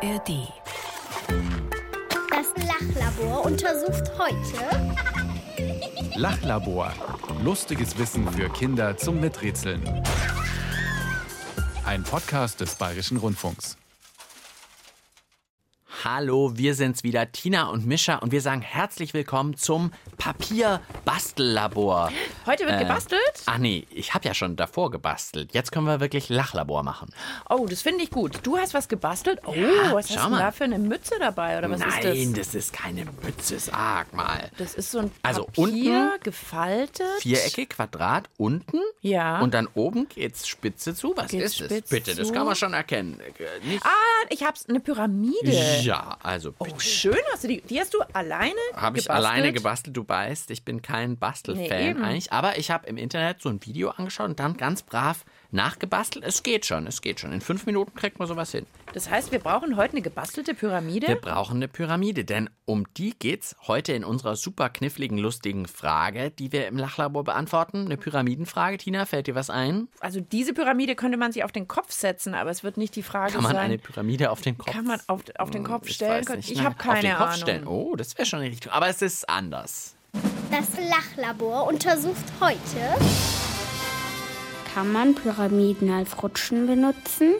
ARD. Das Lachlabor untersucht heute Lachlabor. Lustiges Wissen für Kinder zum Miträtseln. Ein Podcast des Bayerischen Rundfunks. Hallo, wir sind's wieder, Tina und Mischa, und wir sagen herzlich willkommen zum Papierbastellabor. Heute wird Äh, gebastelt? Ach nee, ich habe ja schon davor gebastelt. Jetzt können wir wirklich Lachlabor machen. Oh, das finde ich gut. Du hast was gebastelt? Oh, Ja, was schau hast du da für eine Mütze dabei? Oder was Nein, ist das? das ist keine Mütze, sag mal. Das ist so ein Also Papier, unten gefaltet. Vierecke, Quadrat, unten. Ja. Und dann oben geht's spitze zu. Was Geht's ist spitz Bitte, das zu? kann man schon erkennen. Äh, Nicht Ah, ich hab's, eine Pyramide. ja, also Oh, bitte. schön hast du die. Die hast du alleine Habe ich gebastelt? alleine gebastelt, du weißt, ich bin kein Nee, Bastelfan eben. eigentlich, aber ich habe im Internet so ein Video angeschaut und dann ganz brav nachgebastelt. Es geht schon, es geht schon. In fünf Minuten kriegt man sowas hin. Das heißt, wir brauchen heute eine gebastelte Pyramide? Wir brauchen eine Pyramide, denn um die geht's heute in unserer super kniffligen, lustigen Frage, die wir im Lachlabor beantworten. Eine Pyramidenfrage, Tina, fällt dir was ein? also diese Pyramide könnte man sich auf den Kopf setzen, aber es wird nicht die Frage Kann man sein. eine Pyramide auf den Kopf? kann man auf, auf den Kopf Ich stellen? nicht, Ich nein. habe keine auf den Kopf Ahnung. Stellen. Oh, das wäre schon richtig. Aber es ist anders. Das Lachlabor untersucht heute Kann man Pyramiden als Rutschen benutzen?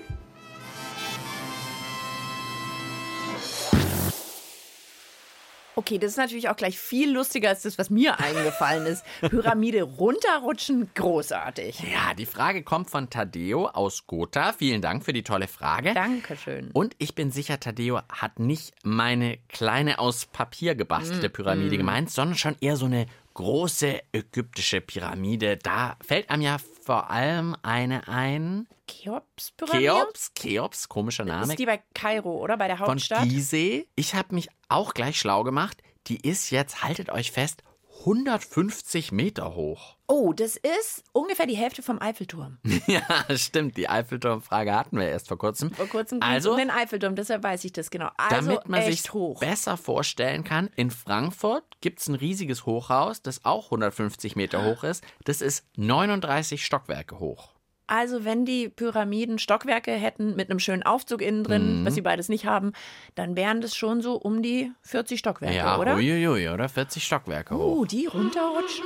Okay, das ist natürlich auch gleich viel lustiger als das, was mir eingefallen ist. Pyramide runterrutschen, großartig. Ja, die Frage kommt von Taddeo aus Gotha. Vielen Dank für die tolle Frage. Dankeschön. Und ich bin sicher, Taddeo hat nicht meine kleine aus Papier Mm, gebastelte Pyramide gemeint, sondern schon eher so eine große ägyptische Pyramide. Da fällt einem ja vor allem eine ein. Cheops-Pyramide? Cheops, Cheops, komischer Name. Ist die bei Kairo, oder? Bei der von Hauptstadt? Gizeh. Ich habe mich auch gleich schlau gemacht. Die ist jetzt, haltet euch fest, 150 Meter hoch. Oh, das ist ungefähr die Hälfte vom Eiffelturm. ja, stimmt. Die Eiffelturmfrage hatten wir erst vor kurzem. Vor kurzem also, um den Eiffelturm, deshalb weiß ich das genau. Also damit man echt sich hoch. besser vorstellen kann, in Frankfurt gibt es ein riesiges Hochhaus, das auch 150 Meter hoch ist. Das ist 39 Stockwerke hoch. Also wenn die Pyramiden Stockwerke hätten mit einem schönen Aufzug innen Mhm. drin, was sie beides nicht haben, dann wären das schon so um die 40 Stockwerke, ja, oder? uiuiui, oder? 40 Stockwerke hoch. Oh, die runterrutschen?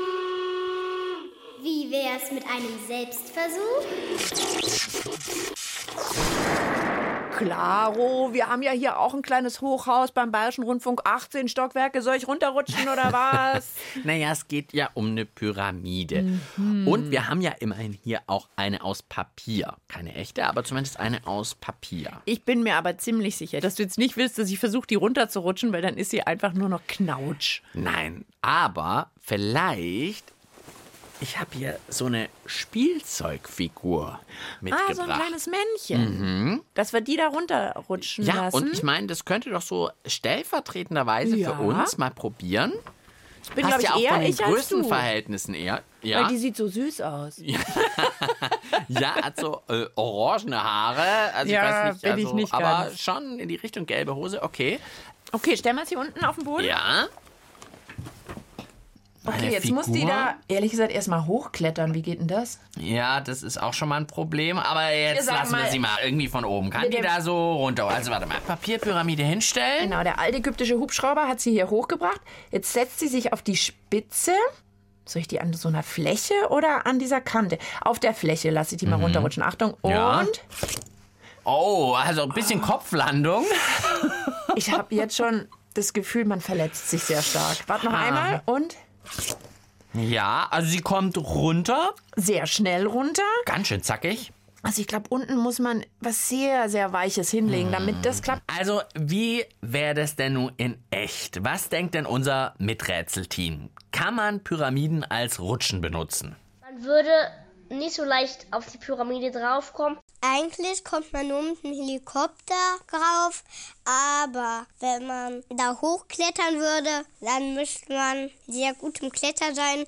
Wie wär's mit einem Selbstversuch? Klaro, wir haben ja hier auch ein kleines Hochhaus beim Bayerischen Rundfunk, 18 Stockwerke. Soll ich runterrutschen oder was? Naja, es geht ja um eine Pyramide. Mhm. Und wir haben ja immerhin hier auch eine aus Papier. Keine echte, aber zumindest eine aus Papier. Ich bin mir aber ziemlich sicher, dass du jetzt nicht willst, dass ich versuche, die runterzurutschen, weil dann ist sie einfach nur noch Knautsch. Nein, aber vielleicht. Ich habe hier so eine Spielzeugfigur mitgebracht. Ah, so ein kleines Männchen. Dass wir die da runterrutschen Mhm. ja, lassen. und ich meine, das könnte doch so stellvertretenderweise Ja. für uns mal probieren. ich bin, glaube ich, ja auch eher von den. Größenverhältnissen eher. Ja, Weil die sieht so süß aus. ja hat so äh, orangene Haare. Also Ja, ich weiß nicht, bin also, ich nicht aber ganz. schon in die Richtung gelbe Hose. Okay. Okay, stellen wir sie unten auf den Boden. Ja. Okay, jetzt muss die Figur. da ehrlich gesagt erstmal hochklettern. Wie geht denn das? Ja, das ist auch schon mal ein Problem, aber jetzt sag lassen wir sie mal irgendwie von oben. Kann die da so runter? Also warte mal, Papierpyramide hinstellen. Genau, der alte ägyptische Hubschrauber hat sie hier hochgebracht. Jetzt setzt sie sich auf die Spitze. Soll ich die an so einer Fläche oder an dieser Kante? Auf der Fläche lasse ich die mal runterrutschen. Achtung. Und Mhm. Ja. Oh, also ein bisschen Kopflandung. ich habe jetzt schon das Gefühl, man verletzt sich sehr stark. Warte noch einmal und Ja, also sie kommt runter. sehr schnell runter. Ganz schön zackig. Also ich glaube, unten muss man was sehr, sehr Weiches hinlegen, damit das klappt. Also, wie wäre das denn nun in echt? Was denkt denn unser Miträtselteam? Kann man Pyramiden als Rutschen benutzen? Man würde nicht so leicht auf die Pyramide draufkommen. Eigentlich kommt man nur mit dem Helikopter drauf, aber wenn man da hochklettern würde, dann müsste man sehr gut im Kletter sein,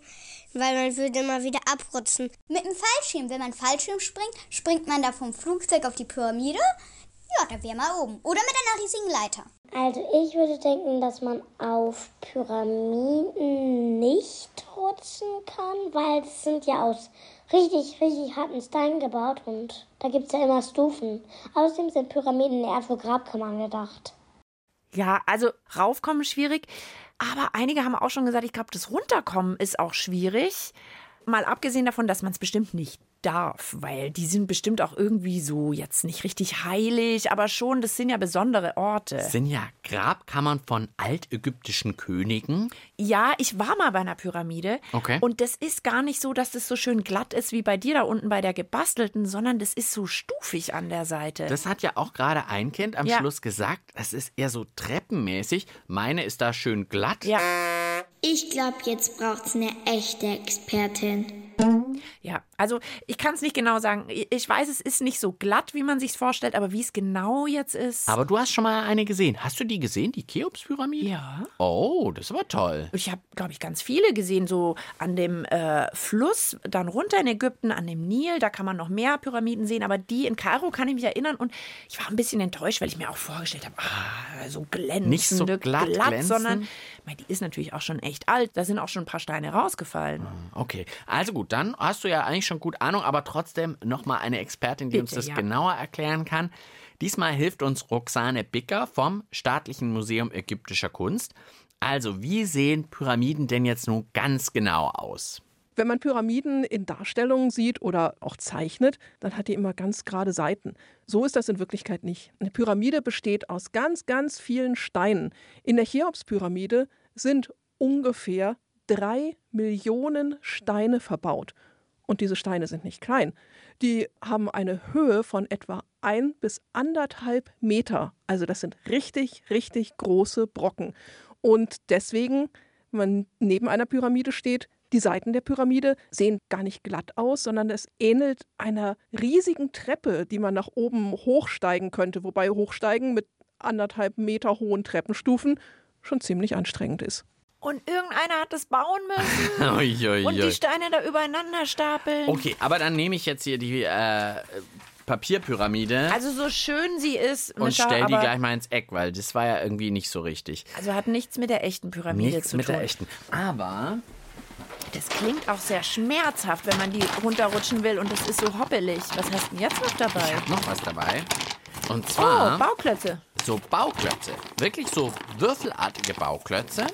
weil man würde immer wieder abrutschen. Mit dem Fallschirm, wenn man Fallschirm springt, springt man da vom Flugzeug auf die Pyramide. Ja, da wäre man oben. Oder mit einer riesigen Leiter. Also ich würde denken, dass man auf Pyramiden nicht rutschen kann, weil es sind ja aus richtig, richtig harten Stein gebaut und da gibt es ja immer Stufen. Außerdem sind Pyramiden eher für Grabkammern gedacht. Ja, also raufkommen schwierig. Aber einige haben auch schon gesagt, ich glaube, das Runterkommen ist auch schwierig. Mal abgesehen davon, dass man es bestimmt nicht darf, weil die sind bestimmt auch irgendwie so jetzt nicht richtig heilig, aber schon, das sind ja besondere Orte. Das sind ja Grabkammern von altägyptischen Königen. Ja, ich war mal bei einer Pyramide. Okay. Und das ist gar nicht so, dass das so schön glatt ist wie bei dir da unten bei der gebastelten, sondern das ist so stufig an der Seite. Das hat ja auch gerade ein Kind am Ja. Schluss gesagt. Das ist eher so treppenmäßig. Meine ist da schön glatt. ja. Ich glaube, jetzt braucht's eine echte Expertin. Ja, also ich kann es nicht genau sagen. Ich weiß, es ist nicht so glatt, wie man sich vorstellt, aber wie es genau jetzt ist. Aber du hast schon mal eine gesehen. Hast du die gesehen, die Cheops-Pyramide? ja. Oh, das war toll. Ich habe, glaube ich, ganz viele gesehen, so an dem äh, Fluss, dann runter in Ägypten, an dem Nil, da kann man noch mehr Pyramiden sehen, aber die in Kairo kann ich mich erinnern und ich war ein bisschen enttäuscht, weil ich mir auch vorgestellt habe, ah, so glänzend, Nicht so glatt glänzend. sondern mei, die ist natürlich auch schon echt alt, da sind auch schon ein paar Steine rausgefallen. Okay, also gut, dann hast du ja eigentlich schon gut Ahnung, aber trotzdem nochmal eine Expertin, die uns Bitte, das ja. genauer erklären kann. Diesmal hilft uns Roxane Bicker vom Staatlichen Museum Ägyptischer Kunst. Also, wie sehen Pyramiden denn jetzt nun ganz genau aus? Wenn man Pyramiden in Darstellungen sieht oder auch zeichnet, dann hat die immer ganz gerade Seiten. So ist das in Wirklichkeit nicht. Eine Pyramide besteht aus ganz, ganz vielen Steinen. In der Cheops-Pyramide sind ungefähr drei Millionen Steine verbaut. Und diese Steine sind nicht klein. Die haben eine Höhe von etwa ein bis anderthalb Meter. Also das sind richtig, richtig große Brocken. Und deswegen, wenn man neben einer Pyramide steht, die Seiten der Pyramide sehen gar nicht glatt aus, sondern es ähnelt einer riesigen Treppe, die man nach oben hochsteigen könnte, wobei Hochsteigen mit anderthalb Meter hohen Treppenstufen schon ziemlich anstrengend ist. Und irgendeiner hat das bauen müssen Uiuiui. und die Steine da übereinander stapeln. Okay, aber dann nehme ich jetzt hier die äh, Papierpyramide Also so schön sie ist, und Mischa, stell die aber- gleich mal ins Eck, weil das war ja irgendwie nicht so richtig. Also hat nichts mit der echten Pyramide Nichts zu mit tun. der echten. Aber Das klingt auch sehr schmerzhaft, wenn man die runterrutschen will und es ist so hoppelig. Was hast du denn jetzt noch dabei? noch was dabei. Und Oh, zwar Bauklötze. so Bauklötze. Wirklich so würfelartige Bauklötze.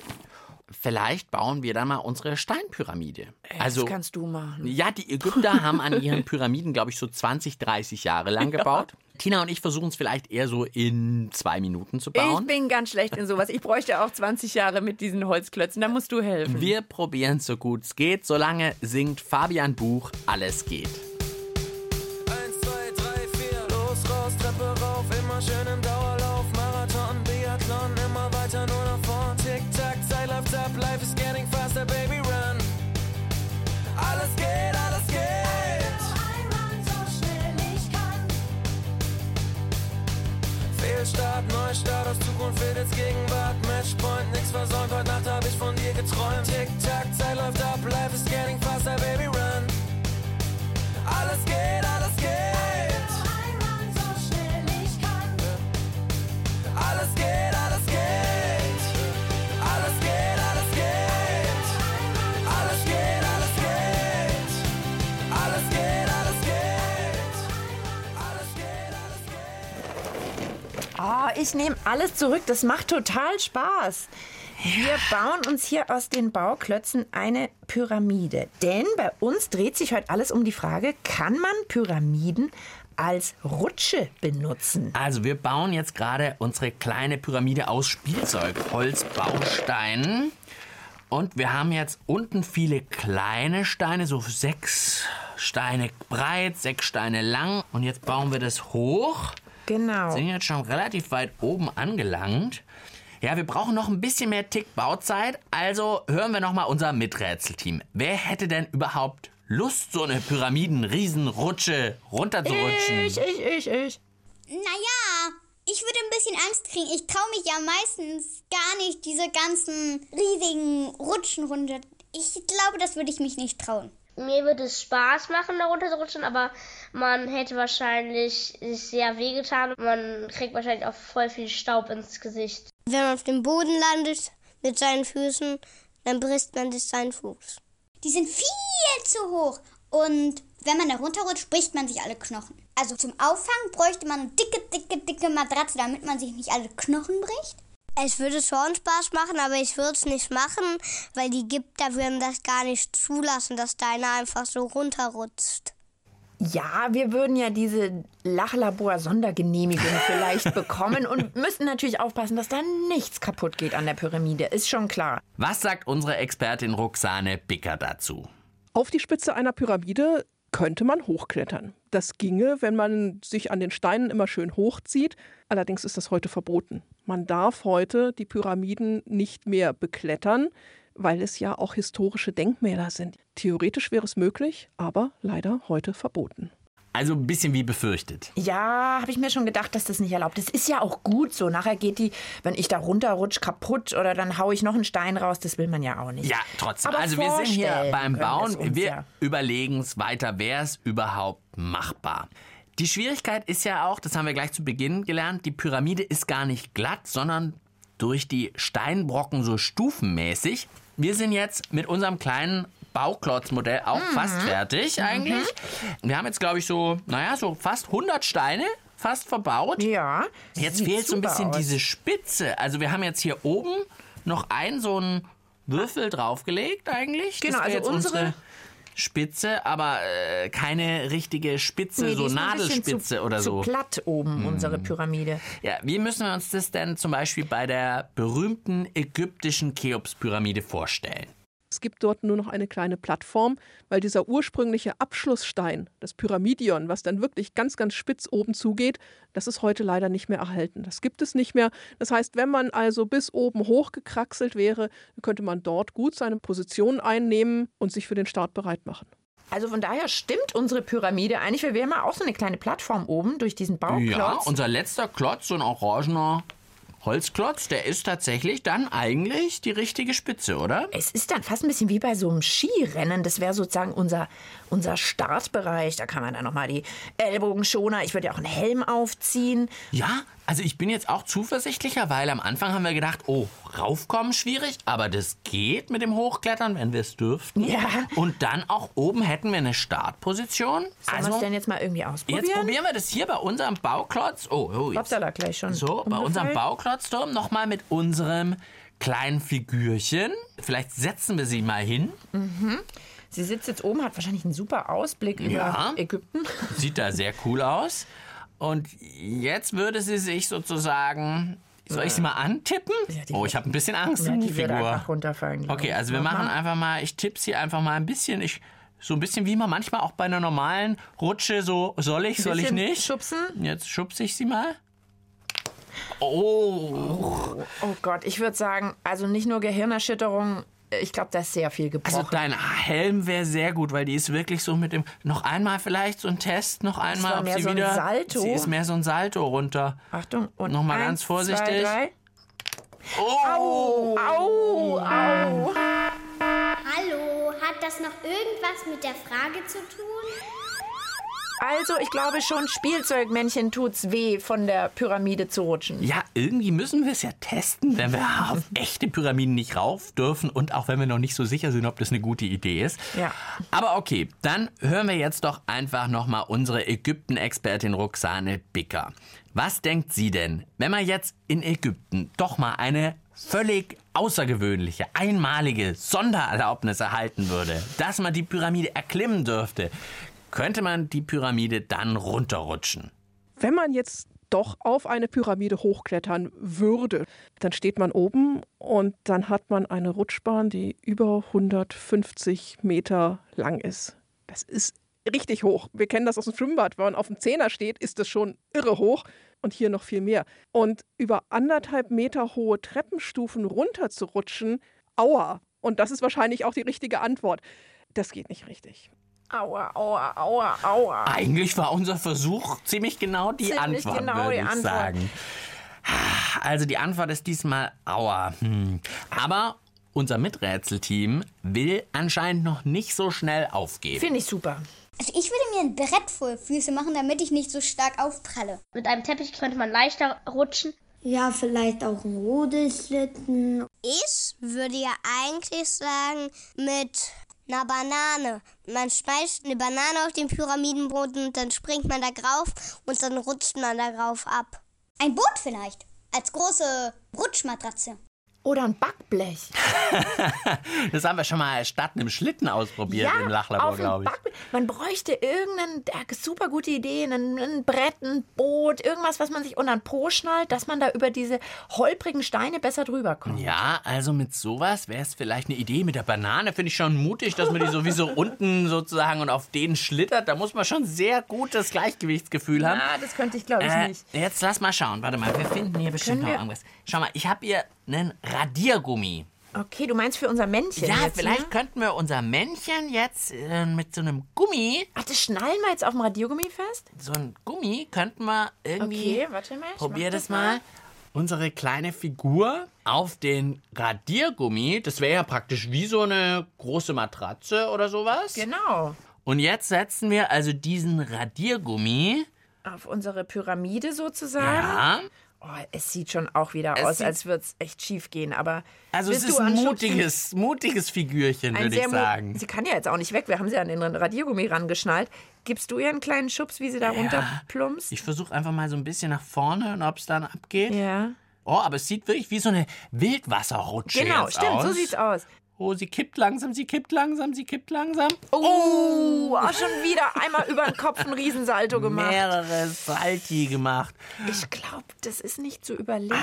Vielleicht bauen wir dann mal unsere Steinpyramide. Also das kannst du machen. Ja, die Ägypter haben an ihren Pyramiden, glaube ich, so 20, 30 Jahre lang gebaut. Tina und ich versuchen es vielleicht eher so in zwei Minuten zu Ich bauen. bin ganz schlecht in sowas. Ich bräuchte auch 20 Jahre mit diesen Holzklötzen. Da musst du helfen. Wir probieren es so gut es geht. Solange singt Fabian Buch Alles geht. Eins, zwei, drei, vier, los, raus, Treppe rauf, immer schön im Fehlstart, Neustart, aus Zukunft wird jetzt Gegenwart, Matchpoint, nix versäumt, heute Nacht hab ich von dir geträumt. Tick, tack, Zeit läuft ab, life is getting faster, baby, run. Alles geht, alles geht. Ich nehme alles zurück. Das macht total Spaß. Wir bauen uns hier aus den Bauklötzen eine Pyramide. Denn bei uns dreht sich heute alles um die Frage, kann man Pyramiden als Rutsche benutzen? Also wir bauen jetzt gerade unsere kleine Pyramide aus Spielzeug, Holzbausteinen. Und wir haben jetzt unten viele kleine Steine, so sechs Steine breit, sechs Steine lang. Und jetzt bauen wir das hoch. Genau. Sind jetzt schon relativ weit oben angelangt. Ja, wir brauchen noch ein bisschen mehr Tick Bauzeit. Also hören wir noch mal unser Miträtselteam. Wer hätte denn überhaupt Lust, so eine Pyramiden-Riesenrutsche runterzurutschen? Ich, ich, ich, ich. Naja, ich würde ein bisschen Angst kriegen. Ich traue mich ja meistens gar nicht, diese ganzen riesigen Rutschen runter. Ich glaube, das würde ich mich nicht trauen. Mir würde es Spaß machen, da runter zu rutschen, aber man hätte wahrscheinlich sich sehr wehgetan. Man kriegt wahrscheinlich auch voll viel Staub ins Gesicht. Wenn man auf dem Boden landet mit seinen Füßen, dann bricht man sich seinen Fuß. Die sind viel zu hoch. Und wenn man da runterrutscht, bricht man sich alle Knochen. Also zum Auffangen bräuchte man eine dicke, dicke, dicke Matratze, damit man sich nicht alle Knochen bricht. Es würde schon Spaß machen, aber ich würde es nicht machen, weil die Gipter würden das gar nicht zulassen, dass deiner einfach so runterrutscht. Ja, wir würden ja diese Lachlabor-Sondergenehmigung vielleicht bekommen und müssten natürlich aufpassen, dass da nichts kaputt geht an der Pyramide. Ist schon klar. Was sagt unsere Expertin Roxane Bicker dazu? Auf die Spitze einer Pyramide könnte man hochklettern. Das ginge, wenn man sich an den Steinen immer schön hochzieht. Allerdings ist das heute verboten. Man darf heute die Pyramiden nicht mehr beklettern, weil es ja auch historische Denkmäler sind. Theoretisch wäre es möglich, aber leider heute verboten. Also ein bisschen wie befürchtet. Ja, habe ich mir schon gedacht, dass das nicht erlaubt ist. Ist ja auch gut so. Nachher geht die, wenn ich da runterrutsche, kaputt oder dann haue ich noch einen Stein raus. Das will man ja auch nicht. Ja, trotzdem. Aber also wir sind hier beim Bauen. uns Wir ja. überlegen es weiter. Wäre es überhaupt machbar? Die Schwierigkeit ist ja auch, das haben wir gleich zu Beginn gelernt, die Pyramide ist gar nicht glatt, sondern durch die Steinbrocken so stufenmäßig. Wir sind jetzt mit unserem kleinen Bauklotzmodell auch Mhm. fast fertig eigentlich. Wir haben jetzt, glaube ich, so, naja, so fast 100 Steine fast verbaut. Ja. Jetzt fehlt so ein bisschen aus. diese Spitze. Also wir haben jetzt hier oben noch einen so einen Würfel draufgelegt eigentlich. Genau, das also jetzt unsere- Spitze, aber äh, keine richtige Spitze, Nee, so Nadelspitze zu, oder zu so. Hm. platt oben, unsere Pyramide. Ja, wie müssen wir uns das denn zum Beispiel bei der berühmten ägyptischen Cheops-Pyramide vorstellen? Es gibt dort nur noch eine kleine Plattform, weil dieser ursprüngliche Abschlussstein, das Pyramidion, was dann wirklich ganz, ganz spitz oben zugeht, das ist heute leider nicht mehr erhalten. Das gibt es nicht mehr. Das heißt, wenn man also bis oben hochgekraxelt wäre, könnte man dort gut seine Position einnehmen und sich für den Start bereit machen. Also von daher stimmt unsere Pyramide eigentlich, weil wir haben ja auch so eine kleine Plattform oben durch diesen Bauklotz. Ja, unser letzter Klotz, so ein orangener Holzklotz, der ist tatsächlich dann eigentlich die richtige Spitze, oder? Es ist dann fast ein bisschen wie bei so einem Skirennen. Das wäre sozusagen unser, unser Startbereich. Da kann man dann nochmal die Ellbogenschoner. Ich würde ja auch einen Helm aufziehen. Ja, also ich bin jetzt auch zuversichtlicher, weil am Anfang haben wir gedacht, oh, raufkommen schwierig, aber das geht mit dem Hochklettern, wenn wir es dürften. Ja. Und dann auch oben hätten wir eine Startposition. Sollen wir es denn jetzt mal irgendwie ausprobieren? Jetzt probieren wir das hier bei unserem Bauklotz. Oh, oh jetzt. Hoppsala, gleich schon. So, bei unserem Bauklotzturm nochmal mit unserem kleinen Figürchen. Vielleicht setzen wir sie mal hin. Sie sitzt jetzt oben, hat wahrscheinlich einen super Ausblick Ja. über Ägypten. Sieht da sehr cool aus. Und jetzt würde sie sich sozusagen. Soll ich sie mal antippen? die oh, ich habe ein bisschen Angst Ja, um die die Figur. einfach runterfallen. Okay, also wir Mach machen einfach mal, ich tippe sie einfach mal ein bisschen. Ich, so ein bisschen wie man manchmal auch bei einer normalen Rutsche so, soll ich, soll ich nicht? schubsen. Jetzt schubse ich sie mal. Oh, Oh Gott, ich würde sagen, also nicht nur Gehirnerschütterung, ich glaube, da ist sehr viel gebrochen. also dein Helm wäre sehr gut, weil die ist wirklich so mit dem. Noch einmal vielleicht so ein Test, noch einmal, war ob mehr sie so ein wieder. Salto. Sie ist mehr so ein Salto runter. Achtung, und Noch mal eins, ganz vorsichtig. Zwei, drei. Oh, Au, au. Hallo, hat das noch irgendwas mit der Frage zu tun? Also, ich glaube schon, Spielzeugmännchen tut's weh, von der Pyramide zu rutschen. Ja, irgendwie müssen wir es ja testen, wenn wir auf echte Pyramiden nicht rauf dürfen und auch wenn wir noch nicht so sicher sind, ob das eine gute Idee ist. Ja. Aber okay, dann hören wir jetzt doch einfach nochmal unsere Ägypten-Expertin Roxane Bicker. Was denkt sie denn, wenn man jetzt in Ägypten doch mal eine völlig außergewöhnliche, einmalige Sondererlaubnis erhalten würde, dass man die Pyramide erklimmen dürfte, könnte man die Pyramide dann runterrutschen? Wenn man jetzt doch auf eine Pyramide hochklettern würde, dann steht man oben und dann hat man eine Rutschbahn, die über 150 Meter lang ist. Das ist richtig hoch. Wir kennen das aus dem Schwimmbad. Wenn man auf dem Zehner steht, ist das schon irre hoch und hier noch viel mehr. Und über anderthalb Meter hohe Treppenstufen runterzurutschen, aua. Und das ist wahrscheinlich auch die richtige Antwort. Das geht nicht richtig. Aua, aua, aua, aua. Eigentlich war unser Versuch ziemlich genau die Ziemlich Antwort, genau würde die ich Antwort. sagen. Also die Antwort ist diesmal Aua. Hm. Aber unser Miträtselteam will anscheinend noch nicht so schnell aufgeben. Finde ich super. Also ich würde mir ein Brett vor Füße machen, damit ich nicht so stark aufpralle. Mit einem Teppich könnte man leichter rutschen. Ja, vielleicht auch ein Rodelschlitten. Ich würde ja eigentlich sagen, mit einer Banane. Man schmeißt eine Banane auf den Pyramidenboden und dann springt man da drauf und dann rutscht man da drauf ab. Ein Boot vielleicht. Als große Rutschmatratze. Oder ein Backblech. Das haben wir schon mal statt einem Schlitten ausprobiert im Lachlabor, glaube ich. Backblech. Man bräuchte irgendeine super gute Idee, ein, ein Brett, ein Boot, irgendwas, was man sich unter den Po schnallt, dass man da über diese holprigen Steine besser drüber kommt. Ja, also mit sowas wäre es vielleicht eine Idee. Mit der Banane finde ich schon mutig, dass man die sowieso unten sozusagen und auf denen schlittert. Da muss man schon sehr gutes Gleichgewichtsgefühl haben. Na, das könnte ich, glaube ich, Äh, nicht. jetzt lass mal schauen. Warte mal, wir finden hier bestimmt noch irgendwas. Schau mal, ich habe hier einen Radiergummi. Okay, du meinst für unser Männchen Ja, jetzt, vielleicht Ne? könnten wir unser Männchen jetzt äh, mit so einem Gummi, Ach, das schnallen wir jetzt auf dem Radiergummi fest? so ein Gummi, könnten wir irgendwie. Okay, warte mal. ich Probier das mal. Unsere kleine Figur auf den Radiergummi. Das wäre ja praktisch wie so eine große Matratze oder sowas. Genau. Und jetzt setzen wir also diesen Radiergummi. Auf unsere Pyramide sozusagen. Ja. Oh, es sieht schon auch wieder Es aus, als würde es echt schief gehen, aber. Also es ist ein mutiges, mutiges Figürchen, würde ich sagen. Sie kann ja jetzt auch nicht weg. Wir haben sie an den Radiergummi rangeschnallt. Gibst du ihr einen kleinen Schubs, wie sie da runterplumpst? Ich versuche einfach mal so ein bisschen nach vorne und ob es dann abgeht. Ja. Oh, aber es sieht wirklich wie so eine Wildwasserrutsche Genau, stimmt, aus. so sieht's aus. Oh, sie kippt langsam, sie kippt langsam, sie kippt langsam. Oh, auch schon wieder einmal über den Kopf ein Riesensalto gemacht. Mehrere Salti gemacht. Ich glaube, das ist nicht zu überleben.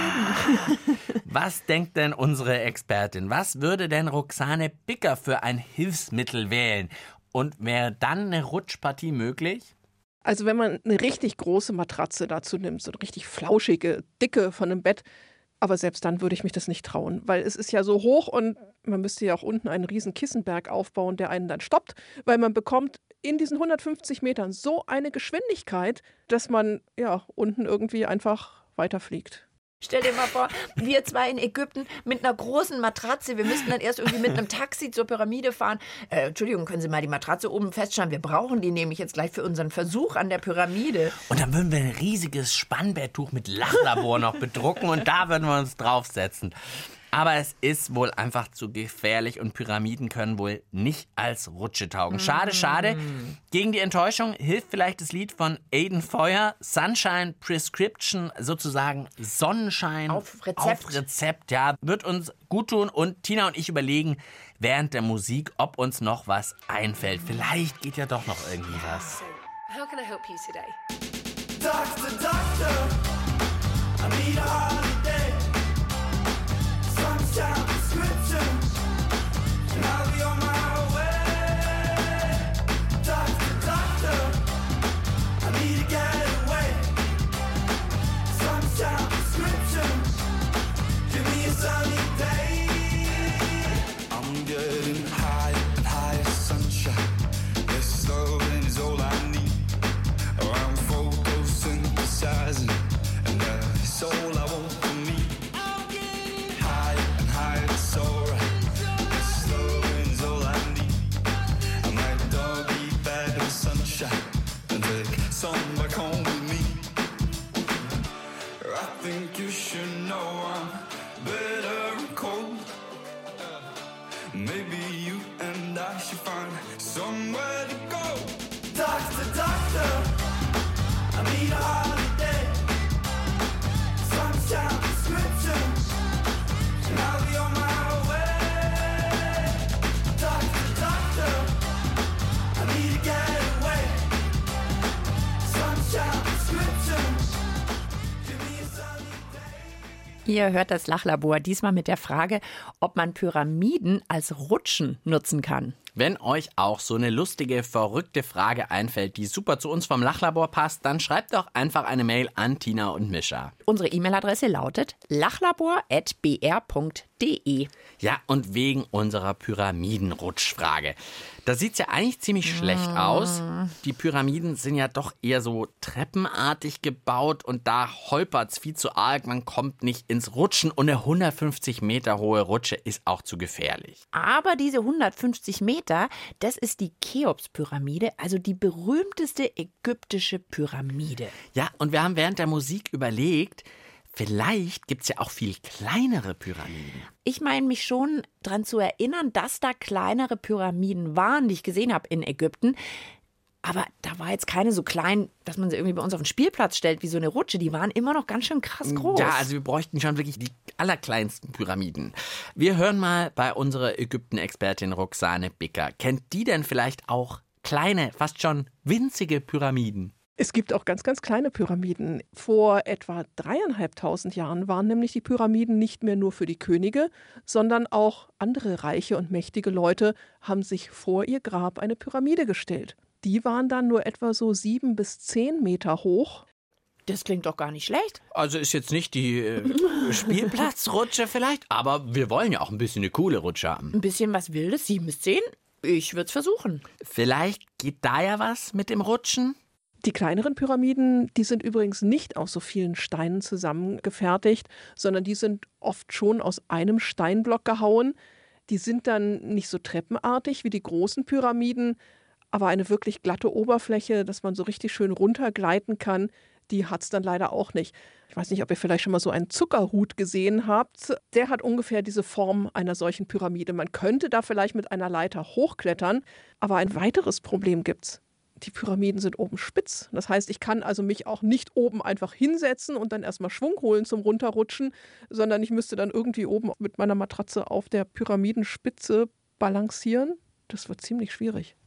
Was denkt denn unsere Expertin? Was würde denn Roxane Bicker für ein Hilfsmittel wählen? Und wäre dann eine Rutschpartie möglich? Also wenn man eine richtig große Matratze dazu nimmt, so eine richtig flauschige, dicke von einem Bett, aber selbst dann würde ich mich das nicht trauen, weil es ist ja so hoch und man müsste ja auch unten einen riesen Kissenberg aufbauen, der einen dann stoppt, weil man bekommt in diesen 150 Metern so eine Geschwindigkeit, dass man ja unten irgendwie einfach weiterfliegt. Stell dir mal vor, wir zwei in Ägypten mit einer großen Matratze. Wir müssten dann erst irgendwie mit einem Taxi zur Pyramide fahren. Äh, Entschuldigung, können Sie mal die Matratze oben feststellen? Wir brauchen die nämlich jetzt gleich für unseren Versuch an der Pyramide. Und dann würden wir ein riesiges Spannbetttuch mit Lachlabor noch bedrucken und da würden wir uns draufsetzen. Aber es ist wohl einfach zu gefährlich und Pyramiden können wohl nicht als Rutsche taugen. Schade, schade. Gegen die Enttäuschung hilft vielleicht das Lied von Aiden Feuer, Sunshine Prescription, sozusagen Sonnenschein Auf Rezept. Auf Rezept, ja. Wird uns gut tun und Tina und ich überlegen während der Musik, ob uns noch was einfällt. Vielleicht geht ja doch noch irgendwie was. How can I help you today? Doctor, doctor, I need a Ihr hört das Lachlabor diesmal mit der Frage, ob man Pyramiden als Rutschen nutzen kann. Wenn euch auch so eine lustige, verrückte Frage einfällt, die super zu uns vom Lachlabor passt, dann schreibt doch einfach eine Mail an Tina und Mischa. Unsere E-Mail-Adresse lautet lachlabor.br.de. Ja, und wegen unserer Pyramidenrutschfrage. Da sieht's ja eigentlich ziemlich schlecht aus. Die Pyramiden sind ja doch eher so treppenartig gebaut und da holpert's viel zu arg. Man kommt nicht ins Rutschen und eine 150 Meter hohe Rutsche ist auch zu gefährlich. Aber diese 150 Meter, das ist die Cheops-Pyramide, also die berühmteste ägyptische Pyramide. Ja, und wir haben während der Musik überlegt, vielleicht gibt es ja auch viel kleinere Pyramiden. Ich meine mich schon daran zu erinnern, dass da kleinere Pyramiden waren, die ich gesehen habe in Ägypten. Aber da war jetzt keine so klein, dass man sie irgendwie bei uns auf den Spielplatz stellt, wie so eine Rutsche. Die waren immer noch ganz schön krass groß. Ja, also wir bräuchten schon wirklich die allerkleinsten Pyramiden. Wir hören mal bei unserer Ägypten-Expertin Roxane Bicker. Kennt die denn vielleicht auch kleine, fast schon winzige Pyramiden? Es gibt auch ganz, ganz kleine Pyramiden. Vor etwa dreieinhalbtausend Jahren waren nämlich die Pyramiden nicht mehr nur für die Könige, sondern auch andere reiche und mächtige Leute haben sich vor ihr Grab eine Pyramide gestellt. Die waren dann nur etwa so sieben bis zehn Meter hoch. Das klingt doch gar nicht schlecht. Also ist jetzt nicht die äh, Spielplatzrutsche vielleicht, aber wir wollen ja auch ein bisschen eine coole Rutsche haben. Ein bisschen was Wildes, sieben bis zehn? Ich würde es versuchen. Vielleicht geht da ja was mit dem Rutschen? Die kleineren Pyramiden, die sind übrigens nicht aus so vielen Steinen zusammengefertigt, sondern die sind oft schon aus einem Steinblock gehauen. Die sind dann nicht so treppenartig wie die großen Pyramiden, aber eine wirklich glatte Oberfläche, dass man so richtig schön runtergleiten kann, die hat es dann leider auch nicht. Ich weiß nicht, ob ihr vielleicht schon mal so einen Zuckerhut gesehen habt. Der hat ungefähr diese Form einer solchen Pyramide. Man könnte da vielleicht mit einer Leiter hochklettern, aber ein weiteres Problem gibt's. Die Pyramiden sind oben spitz. Das heißt, ich kann also mich auch nicht oben einfach hinsetzen und dann erstmal Schwung holen zum Runterrutschen, sondern ich müsste dann irgendwie oben mit meiner Matratze auf der Pyramidenspitze balancieren. Das wird ziemlich schwierig.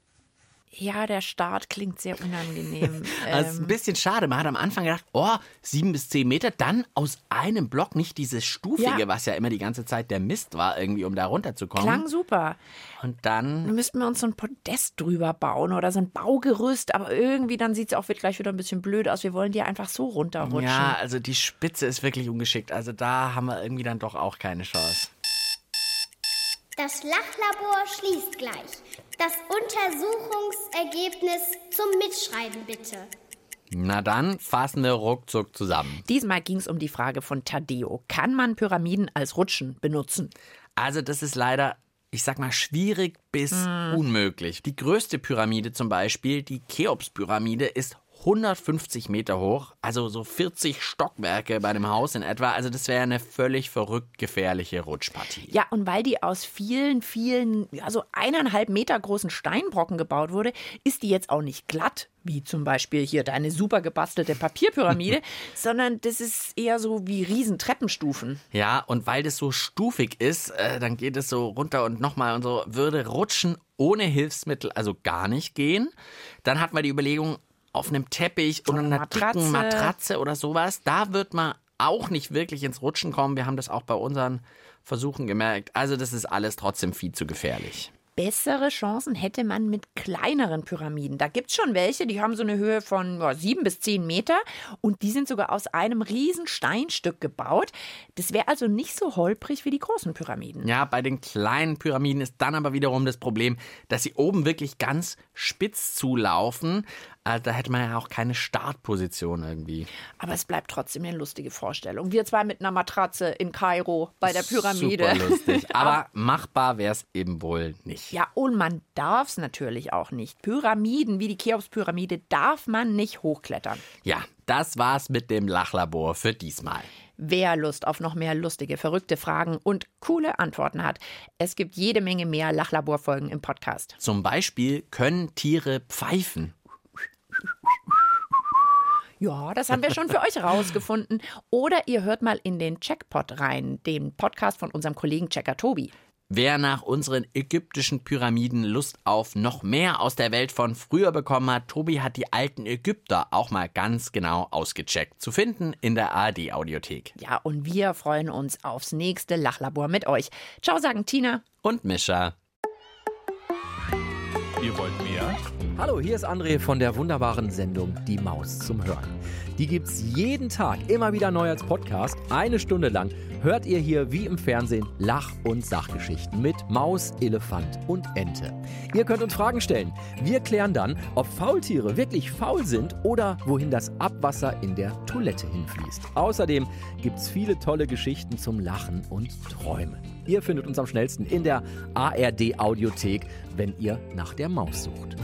Ja, der Start klingt sehr unangenehm. Das ist ein Ähm, bisschen schade. Man hat am Anfang gedacht, oh, sieben bis zehn Meter, dann aus einem Block, nicht dieses Stufige, Ja. was ja immer die ganze Zeit der Mist war, irgendwie, um da runterzukommen. klang super. Und dann Dann müssten wir uns so ein Podest drüber bauen oder so ein Baugerüst, aber irgendwie dann sieht es auch gleich wieder ein bisschen blöd aus. Wir wollen die einfach so runterrutschen. Ja, also die Spitze ist wirklich ungeschickt. Also da haben wir irgendwie dann doch auch keine Chance. Das Lachlabor schließt gleich. Das Untersuchungsergebnis zum Mitschreiben bitte. Na dann fassen wir ruckzuck zusammen. Diesmal ging es um die Frage von Taddeo. Kann man Pyramiden als Rutschen benutzen? Also das ist leider, ich sag mal, schwierig bis unmöglich. Die größte Pyramide zum Beispiel, die Cheops-Pyramide, ist 150 Meter hoch, also so 40 Stockwerke bei einem Haus in etwa. Also das wäre eine völlig verrückt gefährliche Rutschpartie. Ja, und weil die aus vielen, vielen, also eineinhalb Meter großen Steinbrocken gebaut wurde, ist die jetzt auch nicht glatt, wie zum Beispiel hier deine super gebastelte Papierpyramide, sondern das ist eher so wie Riesentreppenstufen. Ja, und weil das so stufig ist, äh, dann geht es so runter und nochmal und so, würde Rutschen ohne Hilfsmittel also gar nicht gehen. Dann hat man die Überlegung, auf einem Teppich oder einer Matratze. dicken Matratze oder sowas, da wird man auch nicht wirklich ins Rutschen kommen. Wir haben das auch bei unseren Versuchen gemerkt. Also das ist alles trotzdem viel zu gefährlich. Bessere Chancen hätte man mit kleineren Pyramiden. Da gibt es schon welche, die haben so eine Höhe von ja, sieben bis zehn Meter und die sind sogar aus einem riesen Steinstück gebaut. Das wäre also nicht so holprig wie die großen Pyramiden. Ja, bei den kleinen Pyramiden ist dann aber wiederum das Problem, dass sie oben wirklich ganz spitz zulaufen. Also da hätte man ja auch keine Startposition irgendwie. Aber es bleibt trotzdem eine lustige Vorstellung. Wir zwei mit einer Matratze in Kairo bei der Pyramide. Super lustig. Aber machbar wäre es eben wohl nicht. Ja, und man darf es natürlich auch nicht. Pyramiden wie die Cheops-Pyramide darf man nicht hochklettern. Ja, das war's mit dem Lachlabor für diesmal. Wer Lust auf noch mehr lustige, verrückte Fragen und coole Antworten hat, es gibt jede Menge mehr Lachlabor-Folgen im Podcast. Zum Beispiel können Tiere pfeifen. Ja, das haben wir schon für euch rausgefunden. Oder ihr hört mal in den Checkpot rein, den Podcast von unserem Kollegen Checker Tobi. Wer nach unseren ägyptischen Pyramiden Lust auf noch mehr aus der Welt von früher bekommen hat, Tobi hat die alten Ägypter auch mal ganz genau ausgecheckt. Zu finden in der ARD-Audiothek. Ja, und wir freuen uns aufs nächste Lachlabor mit euch. Ciao, sagen Tina. Und Mischa. Ihr wollt Hallo, hier ist André von der wunderbaren Sendung Die Maus zum Hören. Die gibt's jeden Tag immer wieder neu als Podcast. Eine Stunde lang hört ihr hier wie im Fernsehen Lach- und Sachgeschichten mit Maus, Elefant und Ente. Ihr könnt uns Fragen stellen. Wir klären dann, ob Faultiere wirklich faul sind oder wohin das Abwasser in der Toilette hinfließt. Außerdem gibt's viele tolle Geschichten zum Lachen und Träumen. Ihr findet uns am schnellsten in der ARD Audiothek, wenn ihr nach der Maus sucht.